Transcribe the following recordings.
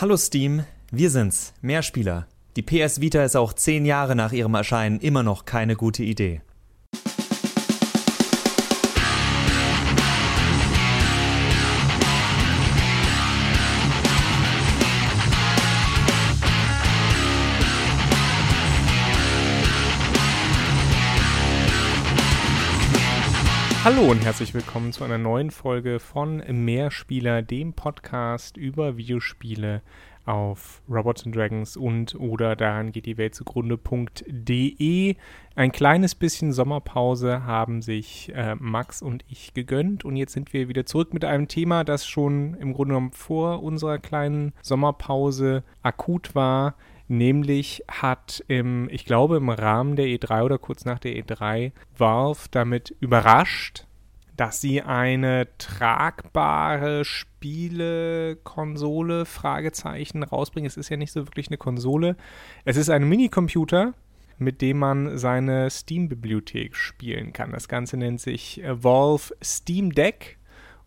Hallo Steam, wir sind's, Mehrspieler. Die PS Vita ist auch zehn Jahre nach ihrem Erscheinen immer noch keine gute Idee. Hallo und herzlich willkommen zu einer neuen Folge von Mehrspieler, dem Podcast über Videospiele auf Robots and Dragons und oder daran geht die Welt zugrunde.de. Ein kleines bisschen Sommerpause haben sich äh, Max und ich gegönnt und jetzt sind wir wieder zurück mit einem Thema, das schon im Grunde genommen vor unserer kleinen Sommerpause akut war. Nämlich hat im, ich glaube, im Rahmen der E3 oder kurz nach der E3 Valve damit überrascht, dass sie eine tragbare Spielekonsole, Fragezeichen, rausbringen. Es ist ja nicht so wirklich eine Konsole. Es ist ein Minicomputer, mit dem man seine Steam-Bibliothek spielen kann. Das Ganze nennt sich Valve Steam Deck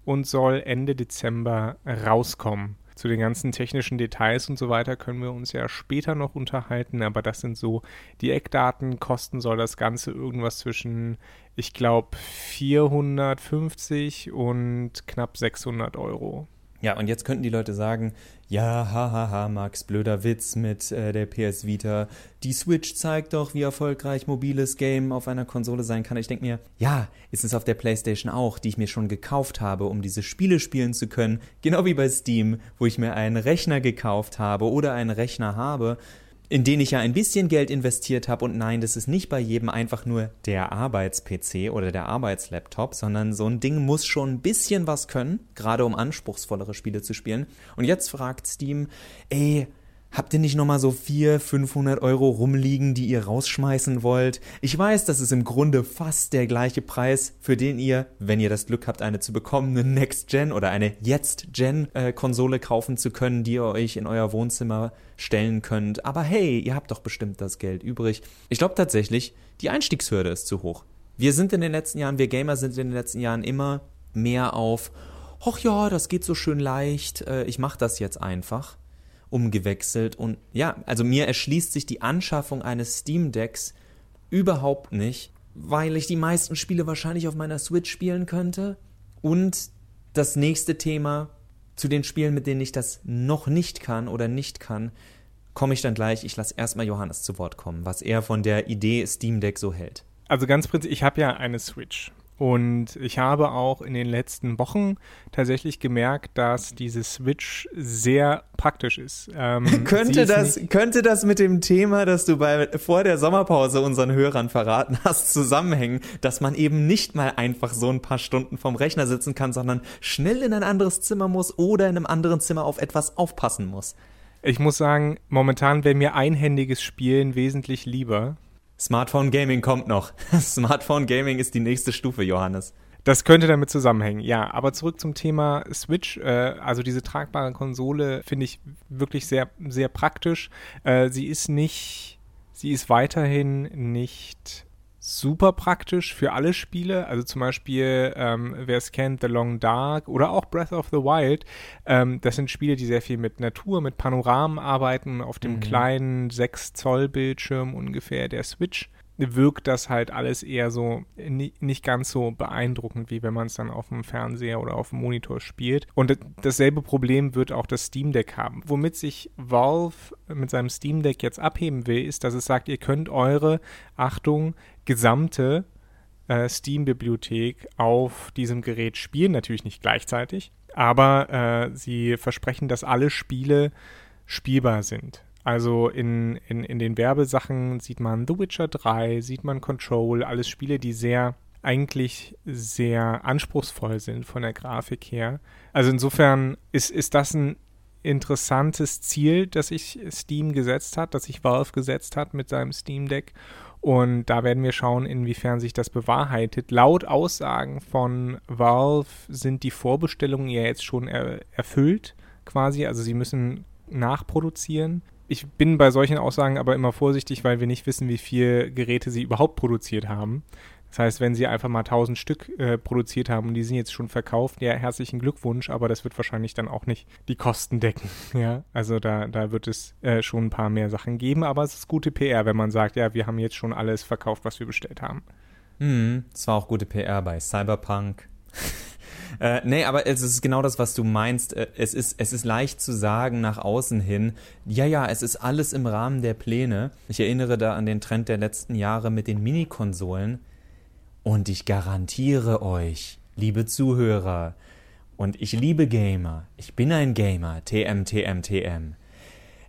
und soll Ende Dezember rauskommen. Zu den ganzen technischen Details und so weiter können wir uns ja später noch unterhalten, aber das sind so die Eckdaten. Kosten soll das Ganze irgendwas zwischen, ich glaube, 450 und knapp 600 Euro. Ja, und jetzt könnten die Leute sagen, ja, hahaha, Max, blöder Witz mit äh, der PS Vita. Die Switch zeigt doch, wie erfolgreich mobiles Game auf einer Konsole sein kann. Ich denke mir, ja, ist es auf der PlayStation auch, die ich mir schon gekauft habe, um diese Spiele spielen zu können. Genau wie bei Steam, wo ich mir einen Rechner gekauft habe oder einen Rechner habe in den ich ja ein bisschen Geld investiert habe. Und nein, das ist nicht bei jedem einfach nur der Arbeits-PC oder der Arbeitslaptop, sondern so ein Ding muss schon ein bisschen was können, gerade um anspruchsvollere Spiele zu spielen. Und jetzt fragt Steam, ey, Habt ihr nicht nochmal so 400, 500 Euro rumliegen, die ihr rausschmeißen wollt? Ich weiß, das ist im Grunde fast der gleiche Preis, für den ihr, wenn ihr das Glück habt, eine zu bekommen, eine Next-Gen oder eine Jetzt-Gen-Konsole kaufen zu können, die ihr euch in euer Wohnzimmer stellen könnt. Aber hey, ihr habt doch bestimmt das Geld übrig. Ich glaube tatsächlich, die Einstiegshürde ist zu hoch. Wir sind in den letzten Jahren, wir Gamer sind in den letzten Jahren immer mehr auf, ach ja, das geht so schön leicht, äh, ich mach das jetzt einfach umgewechselt. Und ja, also mir erschließt sich die Anschaffung eines Steam Decks überhaupt nicht, weil ich die meisten Spiele wahrscheinlich auf meiner Switch spielen könnte. Und das nächste Thema zu den Spielen, mit denen ich das noch nicht kann oder nicht kann, komme ich dann gleich. Ich lasse erstmal Johannes zu Wort kommen, was er von der Idee Steam Deck so hält. Also ganz prinzipiell, ich habe ja eine Switch und ich habe auch in den letzten Wochen tatsächlich gemerkt, dass diese Switch sehr praktisch ist. Ähm, könnte, ist das, könnte das mit dem Thema, das du bei, vor der Sommerpause unseren Hörern verraten hast, zusammenhängen, dass man eben nicht mal einfach so ein paar Stunden vom Rechner sitzen kann, sondern schnell in ein anderes Zimmer muss oder in einem anderen Zimmer auf etwas aufpassen muss? Ich muss sagen, momentan wäre mir einhändiges Spielen wesentlich lieber. Smartphone Gaming kommt noch. Smartphone Gaming ist die nächste Stufe, Johannes. Das könnte damit zusammenhängen, ja. Aber zurück zum Thema Switch. Äh, also diese tragbare Konsole finde ich wirklich sehr, sehr praktisch. Äh, sie ist nicht, sie ist weiterhin nicht super praktisch für alle Spiele. Also zum Beispiel, ähm, wer es kennt, The Long Dark oder auch Breath of the Wild. Ähm, das sind Spiele, die sehr viel mit Natur, mit Panoramen arbeiten, auf dem mhm. kleinen 6 Zoll Bildschirm ungefähr der Switch wirkt das halt alles eher so nicht ganz so beeindruckend, wie wenn man es dann auf dem Fernseher oder auf dem Monitor spielt. Und dasselbe Problem wird auch das Steam Deck haben. Womit sich Valve mit seinem Steam Deck jetzt abheben will, ist, dass es sagt, ihr könnt eure, Achtung, gesamte äh, Steam-Bibliothek auf diesem Gerät spielen. Natürlich nicht gleichzeitig, aber äh, sie versprechen, dass alle Spiele spielbar sind. Also in, in, in den Werbesachen sieht man The Witcher 3, sieht man Control, alles Spiele, die sehr eigentlich sehr anspruchsvoll sind von der Grafik her. Also insofern ist, ist das ein interessantes Ziel, das sich Steam gesetzt hat, das sich Valve gesetzt hat mit seinem Steam Deck. Und da werden wir schauen, inwiefern sich das bewahrheitet. Laut Aussagen von Valve sind die Vorbestellungen ja jetzt schon er erfüllt, quasi. Also sie müssen nachproduzieren ich bin bei solchen Aussagen aber immer vorsichtig, weil wir nicht wissen, wie viele Geräte sie überhaupt produziert haben. Das heißt, wenn sie einfach mal 1000 Stück äh, produziert haben und die sind jetzt schon verkauft, ja, herzlichen Glückwunsch, aber das wird wahrscheinlich dann auch nicht die Kosten decken. Ja, also da, da wird es äh, schon ein paar mehr Sachen geben, aber es ist gute PR, wenn man sagt, ja, wir haben jetzt schon alles verkauft, was wir bestellt haben. Mhm, es war auch gute PR bei Cyberpunk. Äh, nee, aber es ist genau das, was du meinst. Äh, es ist, es ist leicht zu sagen nach außen hin, ja, ja, es ist alles im Rahmen der Pläne. Ich erinnere da an den Trend der letzten Jahre mit den Minikonsolen. Und ich garantiere euch, liebe Zuhörer, und ich liebe Gamer, ich bin ein Gamer, TM, TM, TM.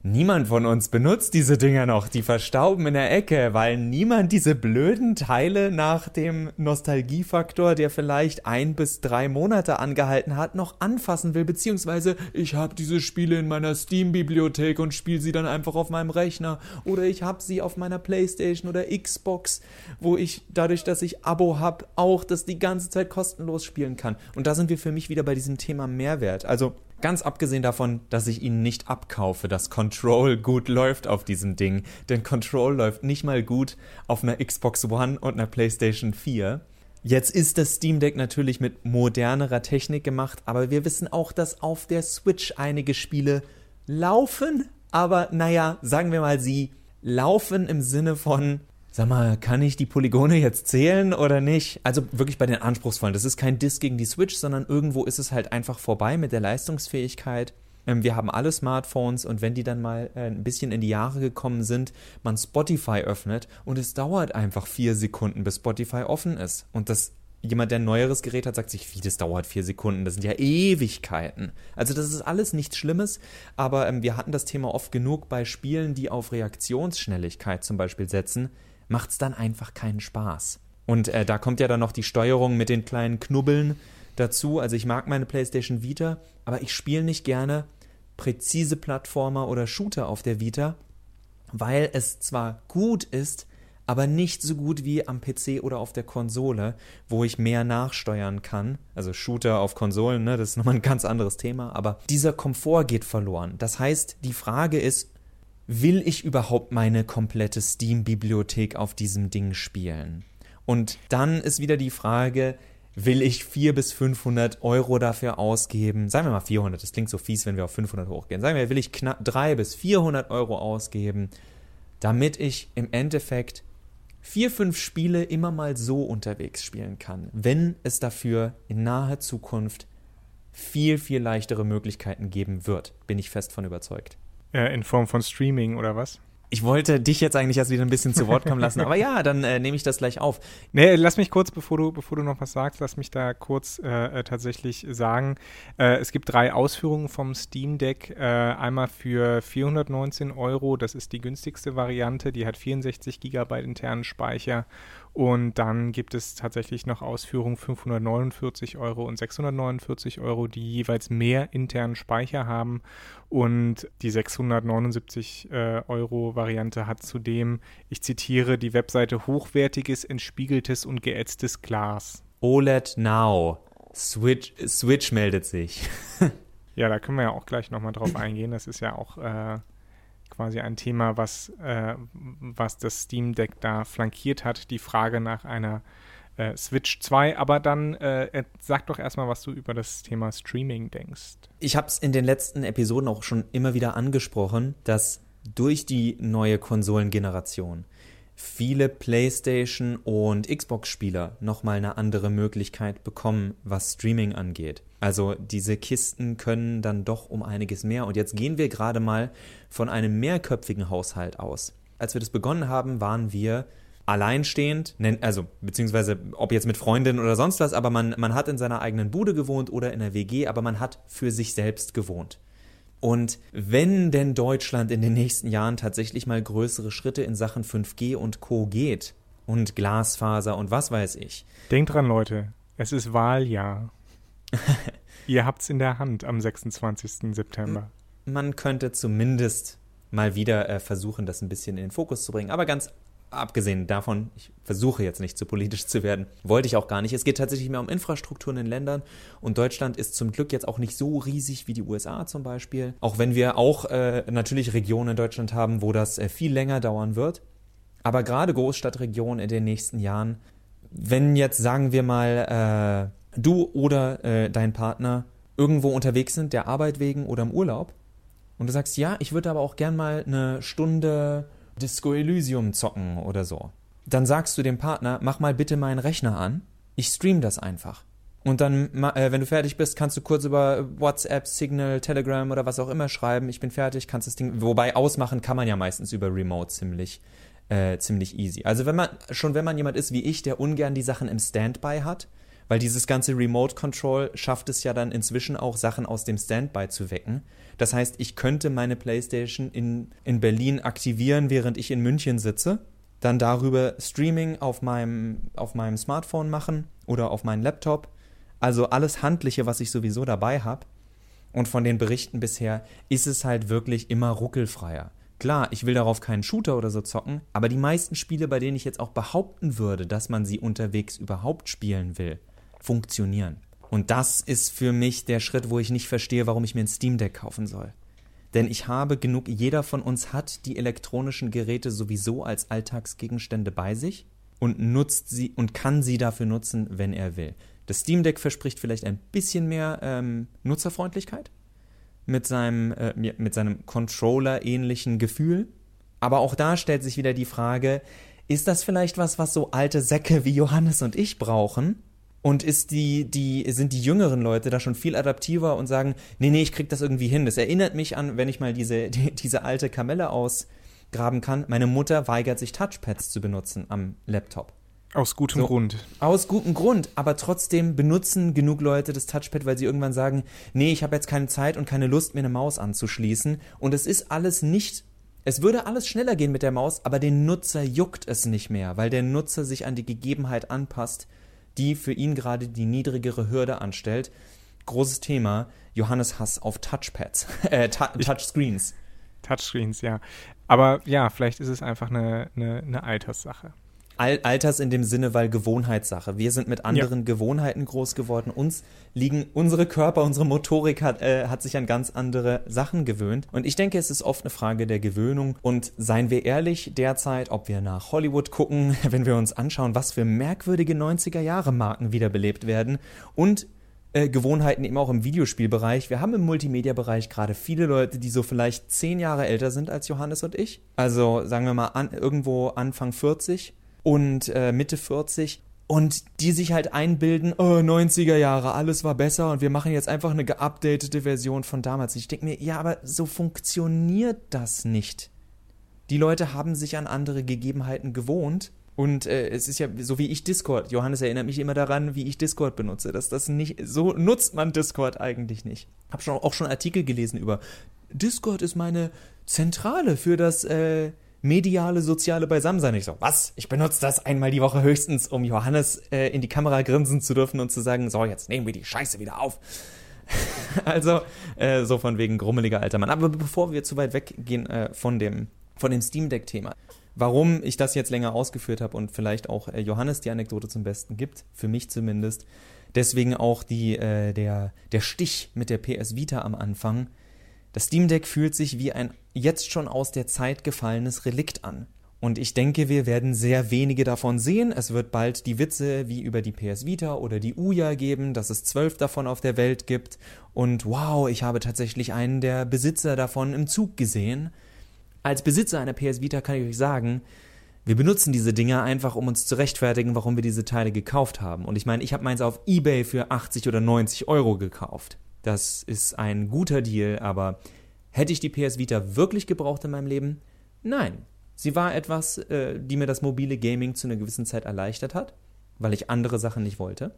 Niemand von uns benutzt diese Dinger noch, die verstauben in der Ecke, weil niemand diese blöden Teile nach dem Nostalgiefaktor, der vielleicht ein bis drei Monate angehalten hat, noch anfassen will, beziehungsweise ich habe diese Spiele in meiner Steam-Bibliothek und spiele sie dann einfach auf meinem Rechner oder ich habe sie auf meiner Playstation oder Xbox, wo ich dadurch, dass ich Abo habe, auch das die ganze Zeit kostenlos spielen kann. Und da sind wir für mich wieder bei diesem Thema Mehrwert. Also Ganz abgesehen davon, dass ich ihnen nicht abkaufe, dass Control gut läuft auf diesem Ding. Denn Control läuft nicht mal gut auf einer Xbox One und einer PlayStation 4. Jetzt ist das Steam Deck natürlich mit modernerer Technik gemacht, aber wir wissen auch, dass auf der Switch einige Spiele laufen. Aber naja, sagen wir mal, sie laufen im Sinne von Sag mal, kann ich die Polygone jetzt zählen oder nicht? Also wirklich bei den anspruchsvollen. Das ist kein Diss gegen die Switch, sondern irgendwo ist es halt einfach vorbei mit der Leistungsfähigkeit. Ähm, wir haben alle Smartphones und wenn die dann mal äh, ein bisschen in die Jahre gekommen sind, man Spotify öffnet und es dauert einfach vier Sekunden, bis Spotify offen ist. Und das jemand, der ein neueres Gerät hat, sagt sich, wie, das dauert vier Sekunden, das sind ja Ewigkeiten. Also das ist alles nichts Schlimmes, aber ähm, wir hatten das Thema oft genug bei Spielen, die auf Reaktionsschnelligkeit zum Beispiel setzen macht es dann einfach keinen Spaß. Und äh, da kommt ja dann noch die Steuerung mit den kleinen Knubbeln dazu. Also ich mag meine PlayStation Vita, aber ich spiele nicht gerne präzise Plattformer oder Shooter auf der Vita, weil es zwar gut ist, aber nicht so gut wie am PC oder auf der Konsole, wo ich mehr nachsteuern kann. Also Shooter auf Konsolen, ne, das ist nochmal ein ganz anderes Thema, aber dieser Komfort geht verloren. Das heißt, die Frage ist, will ich überhaupt meine komplette Steam-Bibliothek auf diesem Ding spielen? Und dann ist wieder die Frage, will ich 400 bis 500 Euro dafür ausgeben? Sagen wir mal 400, das klingt so fies, wenn wir auf 500 hochgehen. Sagen wir, will ich knapp 300 bis 400 Euro ausgeben, damit ich im Endeffekt vier, fünf Spiele immer mal so unterwegs spielen kann, wenn es dafür in naher Zukunft viel, viel leichtere Möglichkeiten geben wird, bin ich fest von überzeugt. Äh, in Form von Streaming oder was? Ich wollte dich jetzt eigentlich erst wieder ein bisschen zu Wort kommen lassen, aber ja, dann äh, nehme ich das gleich auf. Nee, lass mich kurz, bevor du, bevor du noch was sagst, lass mich da kurz äh, äh tatsächlich sagen. Äh, es gibt drei Ausführungen vom Steam Deck. Äh, einmal für 419 Euro, das ist die günstigste Variante, die hat 64 Gigabyte internen Speicher und dann gibt es tatsächlich noch Ausführungen 549 Euro und 649 Euro, die jeweils mehr internen Speicher haben. Und die 679 äh, Euro Variante hat zudem, ich zitiere, die Webseite hochwertiges, entspiegeltes und geätztes Glas. OLED Now. Switch, Switch meldet sich. ja, da können wir ja auch gleich nochmal drauf eingehen. Das ist ja auch äh, quasi ein Thema, was, äh, was das Steam Deck da flankiert hat, die Frage nach einer äh, Switch 2. Aber dann äh, sag doch erstmal, was du über das Thema Streaming denkst. Ich habe es in den letzten Episoden auch schon immer wieder angesprochen, dass durch die neue Konsolengeneration viele PlayStation und Xbox-Spieler nochmal eine andere Möglichkeit bekommen, was Streaming angeht. Also diese Kisten können dann doch um einiges mehr. Und jetzt gehen wir gerade mal von einem mehrköpfigen Haushalt aus. Als wir das begonnen haben, waren wir alleinstehend, also beziehungsweise ob jetzt mit Freundinnen oder sonst was, aber man, man hat in seiner eigenen Bude gewohnt oder in der WG, aber man hat für sich selbst gewohnt. Und wenn denn Deutschland in den nächsten Jahren tatsächlich mal größere Schritte in Sachen 5G und Co geht und Glasfaser und was weiß ich. Denkt dran, Leute, es ist Wahljahr. Ihr habt's in der Hand am 26. September. Man könnte zumindest mal wieder äh, versuchen, das ein bisschen in den Fokus zu bringen. Aber ganz abgesehen davon, ich versuche jetzt nicht zu politisch zu werden, wollte ich auch gar nicht. Es geht tatsächlich mehr um Infrastruktur in Ländern und Deutschland ist zum Glück jetzt auch nicht so riesig wie die USA zum Beispiel. Auch wenn wir auch äh, natürlich Regionen in Deutschland haben, wo das äh, viel länger dauern wird. Aber gerade Großstadtregionen in den nächsten Jahren wenn jetzt sagen wir mal äh, du oder äh, dein Partner irgendwo unterwegs sind, der Arbeit wegen oder im Urlaub, und du sagst, ja, ich würde aber auch gern mal eine Stunde Disco Elysium zocken oder so, dann sagst du dem Partner, mach mal bitte meinen Rechner an, ich stream das einfach. Und dann, äh, wenn du fertig bist, kannst du kurz über WhatsApp, Signal, Telegram oder was auch immer schreiben. Ich bin fertig, kannst das Ding. Wobei ausmachen kann man ja meistens über Remote ziemlich, äh, ziemlich easy. Also wenn man schon, wenn man jemand ist wie ich, der ungern die Sachen im Standby hat, weil dieses ganze Remote Control schafft es ja dann inzwischen auch Sachen aus dem Standby zu wecken. Das heißt, ich könnte meine PlayStation in, in Berlin aktivieren, während ich in München sitze, dann darüber Streaming auf meinem, auf meinem Smartphone machen oder auf meinem Laptop also alles Handliche, was ich sowieso dabei habe. Und von den Berichten bisher ist es halt wirklich immer ruckelfreier. Klar, ich will darauf keinen Shooter oder so zocken, aber die meisten Spiele, bei denen ich jetzt auch behaupten würde, dass man sie unterwegs überhaupt spielen will, funktionieren. Und das ist für mich der Schritt, wo ich nicht verstehe, warum ich mir ein Steam Deck kaufen soll. Denn ich habe genug, jeder von uns hat die elektronischen Geräte sowieso als Alltagsgegenstände bei sich und nutzt sie und kann sie dafür nutzen, wenn er will. Das Steam Deck verspricht vielleicht ein bisschen mehr ähm, Nutzerfreundlichkeit mit seinem, äh, mit seinem Controller-ähnlichen Gefühl. Aber auch da stellt sich wieder die Frage, ist das vielleicht was, was so alte Säcke wie Johannes und ich brauchen? Und ist die, die, sind die jüngeren Leute da schon viel adaptiver und sagen, nee, nee, ich krieg das irgendwie hin. Das erinnert mich an, wenn ich mal diese, die, diese alte Kamelle ausgraben kann. Meine Mutter weigert sich Touchpads zu benutzen am Laptop. Aus gutem so, Grund. Aus gutem Grund, aber trotzdem benutzen genug Leute das Touchpad, weil sie irgendwann sagen, nee, ich habe jetzt keine Zeit und keine Lust, mir eine Maus anzuschließen. Und es ist alles nicht, es würde alles schneller gehen mit der Maus, aber den Nutzer juckt es nicht mehr, weil der Nutzer sich an die Gegebenheit anpasst, die für ihn gerade die niedrigere Hürde anstellt. Großes Thema, Johannes Hass auf Touchpads, äh, Touchscreens. Touchscreens, ja. Aber ja, vielleicht ist es einfach eine, eine, eine Alterssache. Alters in dem Sinne, weil Gewohnheitssache. Wir sind mit anderen ja. Gewohnheiten groß geworden. Uns liegen unsere Körper, unsere Motorik hat, äh, hat sich an ganz andere Sachen gewöhnt. Und ich denke, es ist oft eine Frage der Gewöhnung. Und seien wir ehrlich, derzeit, ob wir nach Hollywood gucken, wenn wir uns anschauen, was für merkwürdige 90er Jahre Marken wiederbelebt werden und äh, Gewohnheiten eben auch im Videospielbereich. Wir haben im Multimedia-Bereich gerade viele Leute, die so vielleicht zehn Jahre älter sind als Johannes und ich. Also sagen wir mal an, irgendwo Anfang 40 und äh, Mitte 40 und die sich halt einbilden, oh, 90er Jahre, alles war besser und wir machen jetzt einfach eine geupdatete Version von damals. Ich denke mir, ja, aber so funktioniert das nicht. Die Leute haben sich an andere Gegebenheiten gewohnt und äh, es ist ja so wie ich Discord. Johannes erinnert mich immer daran, wie ich Discord benutze. Dass das nicht so nutzt man Discord eigentlich nicht. Hab schon auch schon Artikel gelesen über Discord ist meine Zentrale für das äh, mediale, soziale Beisammensein. Ich so, was? Ich benutze das einmal die Woche höchstens, um Johannes äh, in die Kamera grinsen zu dürfen und zu sagen, so, jetzt nehmen wir die Scheiße wieder auf. also, äh, so von wegen grummeliger alter Mann. Aber bevor wir zu weit weggehen äh, von dem, von dem Steam Deck-Thema, warum ich das jetzt länger ausgeführt habe und vielleicht auch äh, Johannes die Anekdote zum Besten gibt, für mich zumindest, deswegen auch die, äh, der, der Stich mit der PS Vita am Anfang, das Steam Deck fühlt sich wie ein jetzt schon aus der Zeit gefallenes Relikt an. Und ich denke, wir werden sehr wenige davon sehen. Es wird bald die Witze wie über die PS Vita oder die Uja geben, dass es zwölf davon auf der Welt gibt. Und wow, ich habe tatsächlich einen der Besitzer davon im Zug gesehen. Als Besitzer einer PS Vita kann ich euch sagen, wir benutzen diese Dinger einfach, um uns zu rechtfertigen, warum wir diese Teile gekauft haben. Und ich meine, ich habe meins auf eBay für 80 oder 90 Euro gekauft. Das ist ein guter Deal, aber hätte ich die PS Vita wirklich gebraucht in meinem Leben? Nein. Sie war etwas, äh, die mir das mobile Gaming zu einer gewissen Zeit erleichtert hat, weil ich andere Sachen nicht wollte.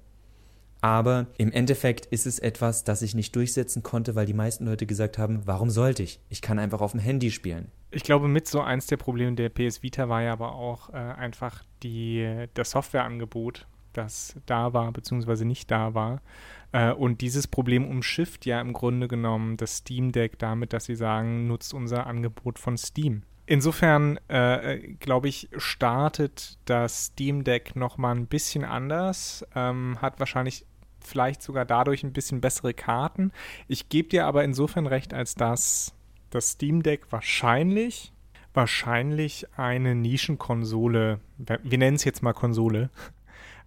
Aber im Endeffekt ist es etwas, das ich nicht durchsetzen konnte, weil die meisten Leute gesagt haben, warum sollte ich? Ich kann einfach auf dem Handy spielen. Ich glaube, mit so eins der Probleme der PS Vita war ja aber auch äh, einfach die, das Softwareangebot, das da war bzw. nicht da war. Äh, und dieses Problem umschifft ja im Grunde genommen das Steam Deck damit, dass sie sagen, nutzt unser Angebot von Steam. Insofern, äh, glaube ich, startet das Steam Deck nochmal ein bisschen anders, ähm, hat wahrscheinlich vielleicht sogar dadurch ein bisschen bessere Karten. Ich gebe dir aber insofern recht, als dass das Steam Deck wahrscheinlich, wahrscheinlich eine Nischenkonsole, wir nennen es jetzt mal Konsole,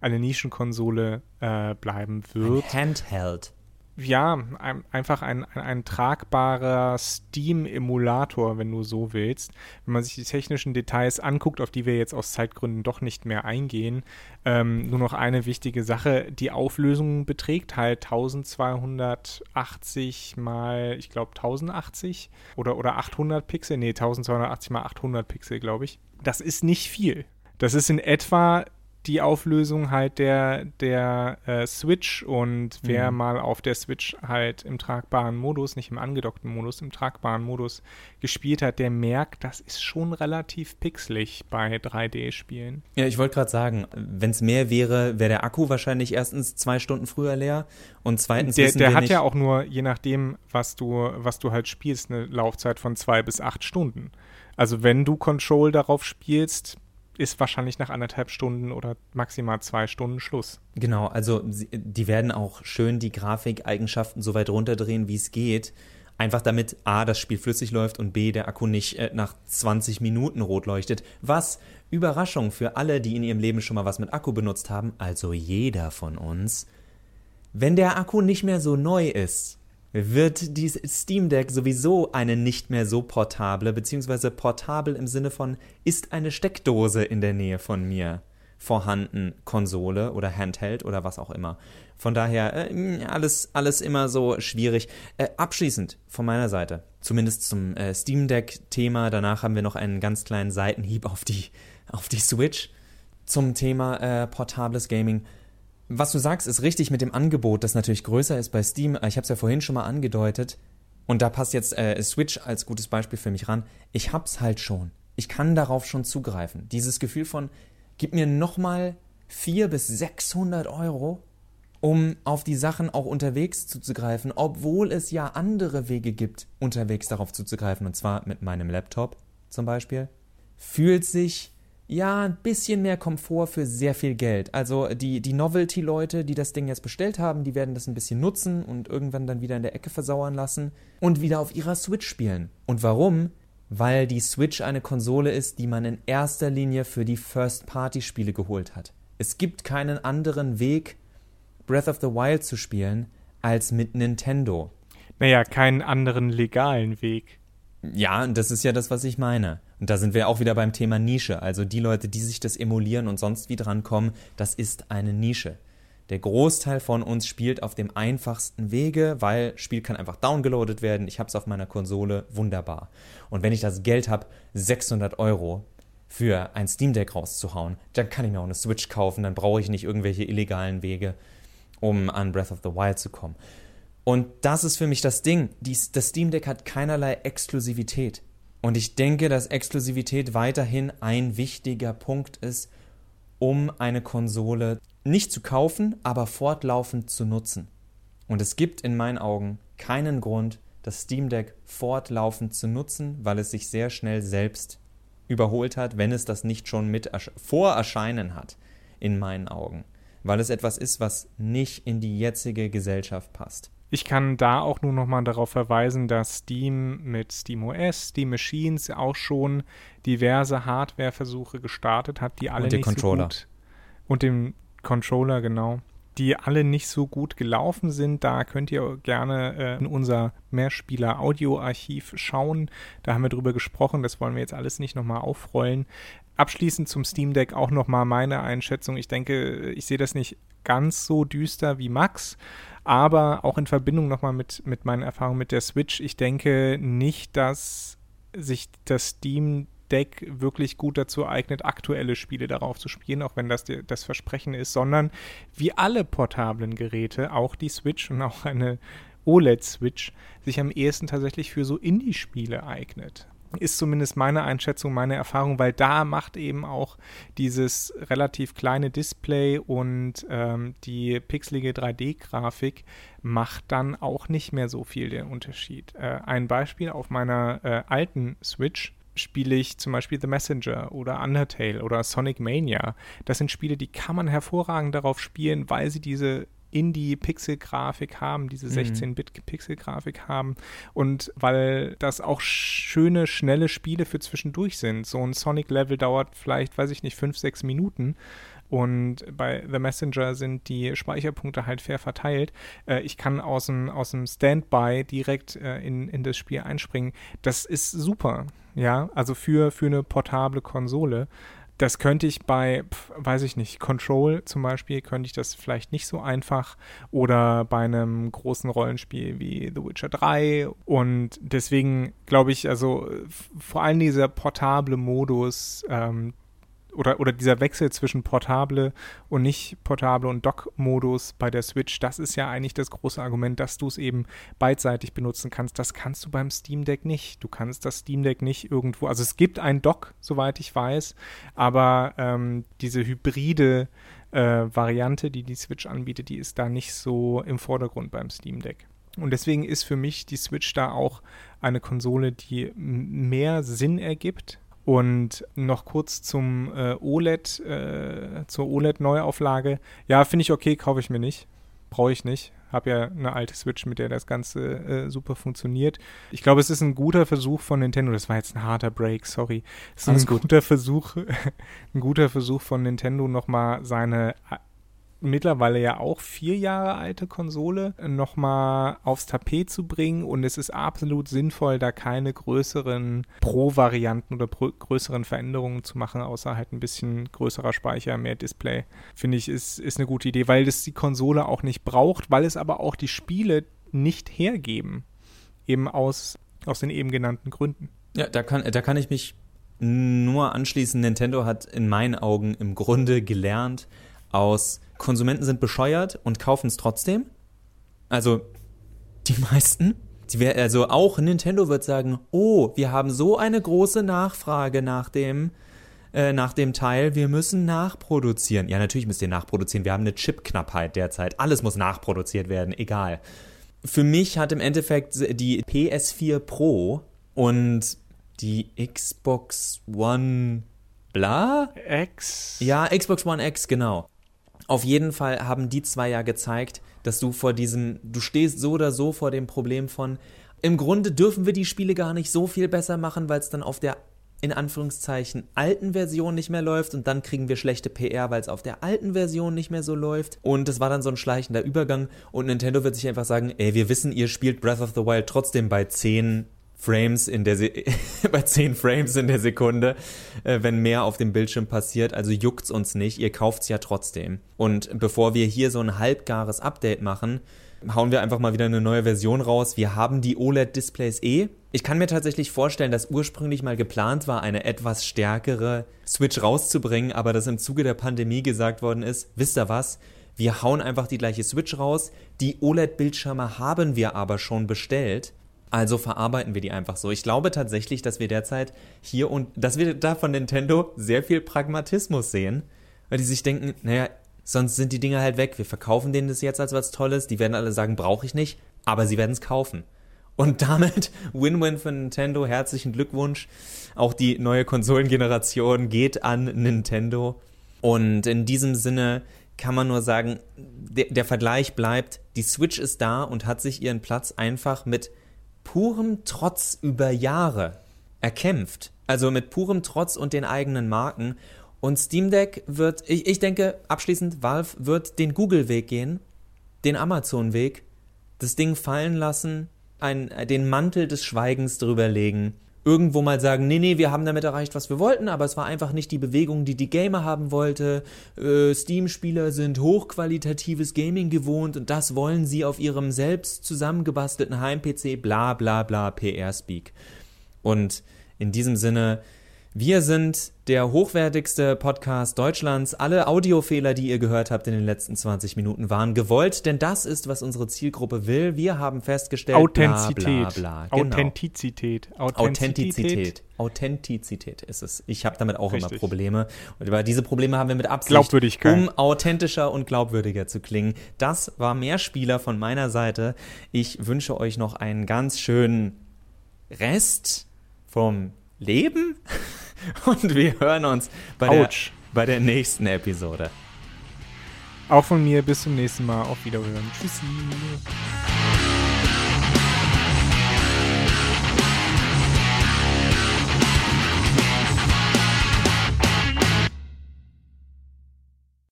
eine Nischenkonsole äh, bleiben wird. Ein Handheld ja, ein, einfach ein, ein, ein tragbarer Steam-Emulator, wenn du so willst. Wenn man sich die technischen Details anguckt, auf die wir jetzt aus Zeitgründen doch nicht mehr eingehen, ähm, nur noch eine wichtige Sache. Die Auflösung beträgt halt 1280 mal, ich glaube 1080 oder, oder 800 Pixel. Nee, 1280 mal 800 Pixel, glaube ich. Das ist nicht viel. Das ist in etwa die Auflösung halt der, der äh, Switch und wer mhm. mal auf der Switch halt im tragbaren Modus, nicht im angedockten Modus, im tragbaren Modus gespielt hat, der merkt, das ist schon relativ pixelig bei 3D-Spielen. Ja, ich wollte gerade sagen, wenn es mehr wäre, wäre der Akku wahrscheinlich erstens zwei Stunden früher leer und zweitens der, der hat ja auch nur, je nachdem, was du, was du halt spielst, eine Laufzeit von zwei bis acht Stunden. Also wenn du Control darauf spielst, ist wahrscheinlich nach anderthalb Stunden oder maximal zwei Stunden Schluss. Genau, also die werden auch schön die Grafikeigenschaften so weit runterdrehen, wie es geht. Einfach damit A, das Spiel flüssig läuft und B, der Akku nicht äh, nach 20 Minuten rot leuchtet. Was, Überraschung für alle, die in ihrem Leben schon mal was mit Akku benutzt haben, also jeder von uns, wenn der Akku nicht mehr so neu ist, wird die Steam Deck sowieso eine nicht mehr so portable, beziehungsweise portabel im Sinne von, ist eine Steckdose in der Nähe von mir vorhanden, Konsole oder Handheld oder was auch immer. Von daher äh, alles, alles immer so schwierig. Äh, abschließend von meiner Seite, zumindest zum äh, Steam Deck-Thema. Danach haben wir noch einen ganz kleinen Seitenhieb auf die, auf die Switch zum Thema äh, portables Gaming. Was du sagst, ist richtig mit dem Angebot, das natürlich größer ist bei Steam. Ich habe es ja vorhin schon mal angedeutet. Und da passt jetzt äh, Switch als gutes Beispiel für mich ran. Ich hab's halt schon. Ich kann darauf schon zugreifen. Dieses Gefühl von, gib mir nochmal 400 bis 600 Euro, um auf die Sachen auch unterwegs zuzugreifen, obwohl es ja andere Wege gibt, unterwegs darauf zuzugreifen. Und zwar mit meinem Laptop zum Beispiel. Fühlt sich ja, ein bisschen mehr Komfort für sehr viel Geld. Also die, die Novelty-Leute, die das Ding jetzt bestellt haben, die werden das ein bisschen nutzen und irgendwann dann wieder in der Ecke versauern lassen und wieder auf ihrer Switch spielen. Und warum? Weil die Switch eine Konsole ist, die man in erster Linie für die First-Party-Spiele geholt hat. Es gibt keinen anderen Weg, Breath of the Wild zu spielen, als mit Nintendo. Naja, keinen anderen legalen Weg. Ja, und das ist ja das, was ich meine. Und da sind wir auch wieder beim Thema Nische. Also die Leute, die sich das emulieren und sonst wie drankommen, das ist eine Nische. Der Großteil von uns spielt auf dem einfachsten Wege, weil Spiel kann einfach downgeloadet werden. Ich habe es auf meiner Konsole, wunderbar. Und wenn ich das Geld habe, 600 Euro für ein Steam Deck rauszuhauen, dann kann ich mir auch eine Switch kaufen. Dann brauche ich nicht irgendwelche illegalen Wege, um an Breath of the Wild zu kommen. Und das ist für mich das Ding. Das Steam Deck hat keinerlei Exklusivität. Und ich denke, dass Exklusivität weiterhin ein wichtiger Punkt ist, um eine Konsole nicht zu kaufen, aber fortlaufend zu nutzen. Und es gibt in meinen Augen keinen Grund, das Steam Deck fortlaufend zu nutzen, weil es sich sehr schnell selbst überholt hat, wenn es das nicht schon mit vorerscheinen hat, in meinen Augen. Weil es etwas ist, was nicht in die jetzige Gesellschaft passt. Ich kann da auch nur nochmal darauf verweisen, dass Steam mit SteamOS, Steam Machines auch schon diverse Hardware-Versuche gestartet hat, die alle und nicht Controller. so gut und dem Controller genau, die alle nicht so gut gelaufen sind. Da könnt ihr gerne äh, in unser Mehrspieler-Audio-Archiv schauen. Da haben wir drüber gesprochen. Das wollen wir jetzt alles nicht nochmal aufrollen. Abschließend zum Steam Deck auch nochmal meine Einschätzung. Ich denke, ich sehe das nicht ganz so düster wie Max aber auch in Verbindung nochmal mit, mit meinen Erfahrungen mit der Switch, ich denke nicht, dass sich das Steam Deck wirklich gut dazu eignet, aktuelle Spiele darauf zu spielen, auch wenn das das Versprechen ist, sondern wie alle portablen Geräte, auch die Switch und auch eine OLED-Switch, sich am ehesten tatsächlich für so Indie-Spiele eignet ist zumindest meine Einschätzung, meine Erfahrung, weil da macht eben auch dieses relativ kleine Display und ähm, die pixelige 3D-Grafik macht dann auch nicht mehr so viel den Unterschied. Äh, ein Beispiel auf meiner äh, alten Switch spiele ich zum Beispiel The Messenger oder Undertale oder Sonic Mania. Das sind Spiele, die kann man hervorragend darauf spielen, weil sie diese Indie-Pixel-Grafik haben, diese 16-Bit-Pixel-Grafik mhm. haben und weil das auch schöne, schnelle Spiele für zwischendurch sind. So ein Sonic-Level dauert vielleicht, weiß ich nicht, fünf, sechs Minuten und bei The Messenger sind die Speicherpunkte halt fair verteilt. Äh, ich kann aus dem, aus dem Standby direkt äh, in, in das Spiel einspringen. Das ist super, ja, also für, für eine portable Konsole. Das könnte ich bei, weiß ich nicht, Control zum Beispiel, könnte ich das vielleicht nicht so einfach. Oder bei einem großen Rollenspiel wie The Witcher 3 und deswegen glaube ich, also vor allem dieser portable Modus, ähm, oder, oder dieser Wechsel zwischen portable und nicht portable und Dock-Modus bei der Switch, das ist ja eigentlich das große Argument, dass du es eben beidseitig benutzen kannst. Das kannst du beim Steam Deck nicht. Du kannst das Steam Deck nicht irgendwo, also es gibt ein Dock, soweit ich weiß, aber ähm, diese hybride äh, Variante, die die Switch anbietet, die ist da nicht so im Vordergrund beim Steam Deck. Und deswegen ist für mich die Switch da auch eine Konsole, die mehr Sinn ergibt und noch kurz zum äh, OLED, äh, zur OLED-Neuauflage. Ja, finde ich okay, kaufe ich mir nicht. Brauche ich nicht. Habe ja eine alte Switch, mit der das Ganze äh, super funktioniert. Ich glaube, es ist ein guter Versuch von Nintendo. Das war jetzt ein harter Break, sorry. Es ist Alles ein gut. guter Versuch, ein guter Versuch von Nintendo, nochmal seine mittlerweile ja auch vier Jahre alte Konsole nochmal aufs Tapet zu bringen und es ist absolut sinnvoll, da keine größeren Pro-Varianten oder pro größeren Veränderungen zu machen, außer halt ein bisschen größerer Speicher, mehr Display. Finde ich, ist, ist eine gute Idee, weil das die Konsole auch nicht braucht, weil es aber auch die Spiele nicht hergeben. Eben aus, aus den eben genannten Gründen. Ja, da kann, da kann ich mich nur anschließen. Nintendo hat in meinen Augen im Grunde gelernt aus Konsumenten sind bescheuert und kaufen es trotzdem. Also die meisten. Die wär, also auch Nintendo wird sagen, oh, wir haben so eine große Nachfrage nach dem, äh, nach dem Teil, wir müssen nachproduzieren. Ja, natürlich müsst ihr nachproduzieren. Wir haben eine Chipknappheit derzeit. Alles muss nachproduziert werden, egal. Für mich hat im Endeffekt die PS4 Pro und die Xbox One bla? X? Ja, Xbox One X, genau. Auf jeden Fall haben die zwei ja gezeigt, dass du vor diesem, du stehst so oder so vor dem Problem von, im Grunde dürfen wir die Spiele gar nicht so viel besser machen, weil es dann auf der in Anführungszeichen alten Version nicht mehr läuft und dann kriegen wir schlechte PR, weil es auf der alten Version nicht mehr so läuft. Und es war dann so ein schleichender Übergang und Nintendo wird sich einfach sagen, ey, wir wissen, ihr spielt Breath of the Wild trotzdem bei 10 Frames in der Se bei 10 Frames in der Sekunde, äh, wenn mehr auf dem Bildschirm passiert, also juckt's uns nicht, ihr kauft's ja trotzdem. Und bevor wir hier so ein halbgares Update machen, hauen wir einfach mal wieder eine neue Version raus. Wir haben die OLED-Displays eh. Ich kann mir tatsächlich vorstellen, dass ursprünglich mal geplant war, eine etwas stärkere Switch rauszubringen, aber dass im Zuge der Pandemie gesagt worden ist, wisst ihr was? Wir hauen einfach die gleiche Switch raus. Die OLED-Bildschirme haben wir aber schon bestellt. Also verarbeiten wir die einfach so. Ich glaube tatsächlich, dass wir derzeit hier und dass wir da von Nintendo sehr viel Pragmatismus sehen, weil die sich denken, naja, sonst sind die Dinge halt weg. Wir verkaufen denen das jetzt als was Tolles. Die werden alle sagen, brauche ich nicht, aber sie werden es kaufen. Und damit Win-Win für Nintendo. Herzlichen Glückwunsch. Auch die neue Konsolengeneration geht an Nintendo. Und in diesem Sinne kann man nur sagen, der, der Vergleich bleibt, die Switch ist da und hat sich ihren Platz einfach mit purem Trotz über Jahre erkämpft. Also mit purem Trotz und den eigenen Marken. Und Steam Deck wird, ich, ich denke, abschließend, Valve wird den Google-Weg gehen, den Amazon-Weg, das Ding fallen lassen, ein, den Mantel des Schweigens drüber legen irgendwo mal sagen, nee, nee, wir haben damit erreicht, was wir wollten, aber es war einfach nicht die Bewegung, die die Gamer haben wollte. Äh, Steam-Spieler sind hochqualitatives Gaming gewohnt und das wollen sie auf ihrem selbst zusammengebastelten Heim-PC, bla bla bla, PR-Speak. Und in diesem Sinne wir sind der hochwertigste Podcast Deutschlands. Alle Audiofehler, die ihr gehört habt in den letzten 20 Minuten, waren gewollt, denn das ist, was unsere Zielgruppe will. Wir haben festgestellt, Authentizität. Bla, bla, bla. Genau. Authentizität. Authentizität. Authentizität ist es. Ich habe damit auch Richtig. immer Probleme. Und diese Probleme haben wir mit Absicht, um authentischer und glaubwürdiger zu klingen. Das war mehr Spieler von meiner Seite. Ich wünsche euch noch einen ganz schönen Rest vom Leben. Und wir hören uns bei, der, bei der nächsten Episode. Auch von mir bis zum nächsten Mal. Auf Wiederhören. Tschüssi.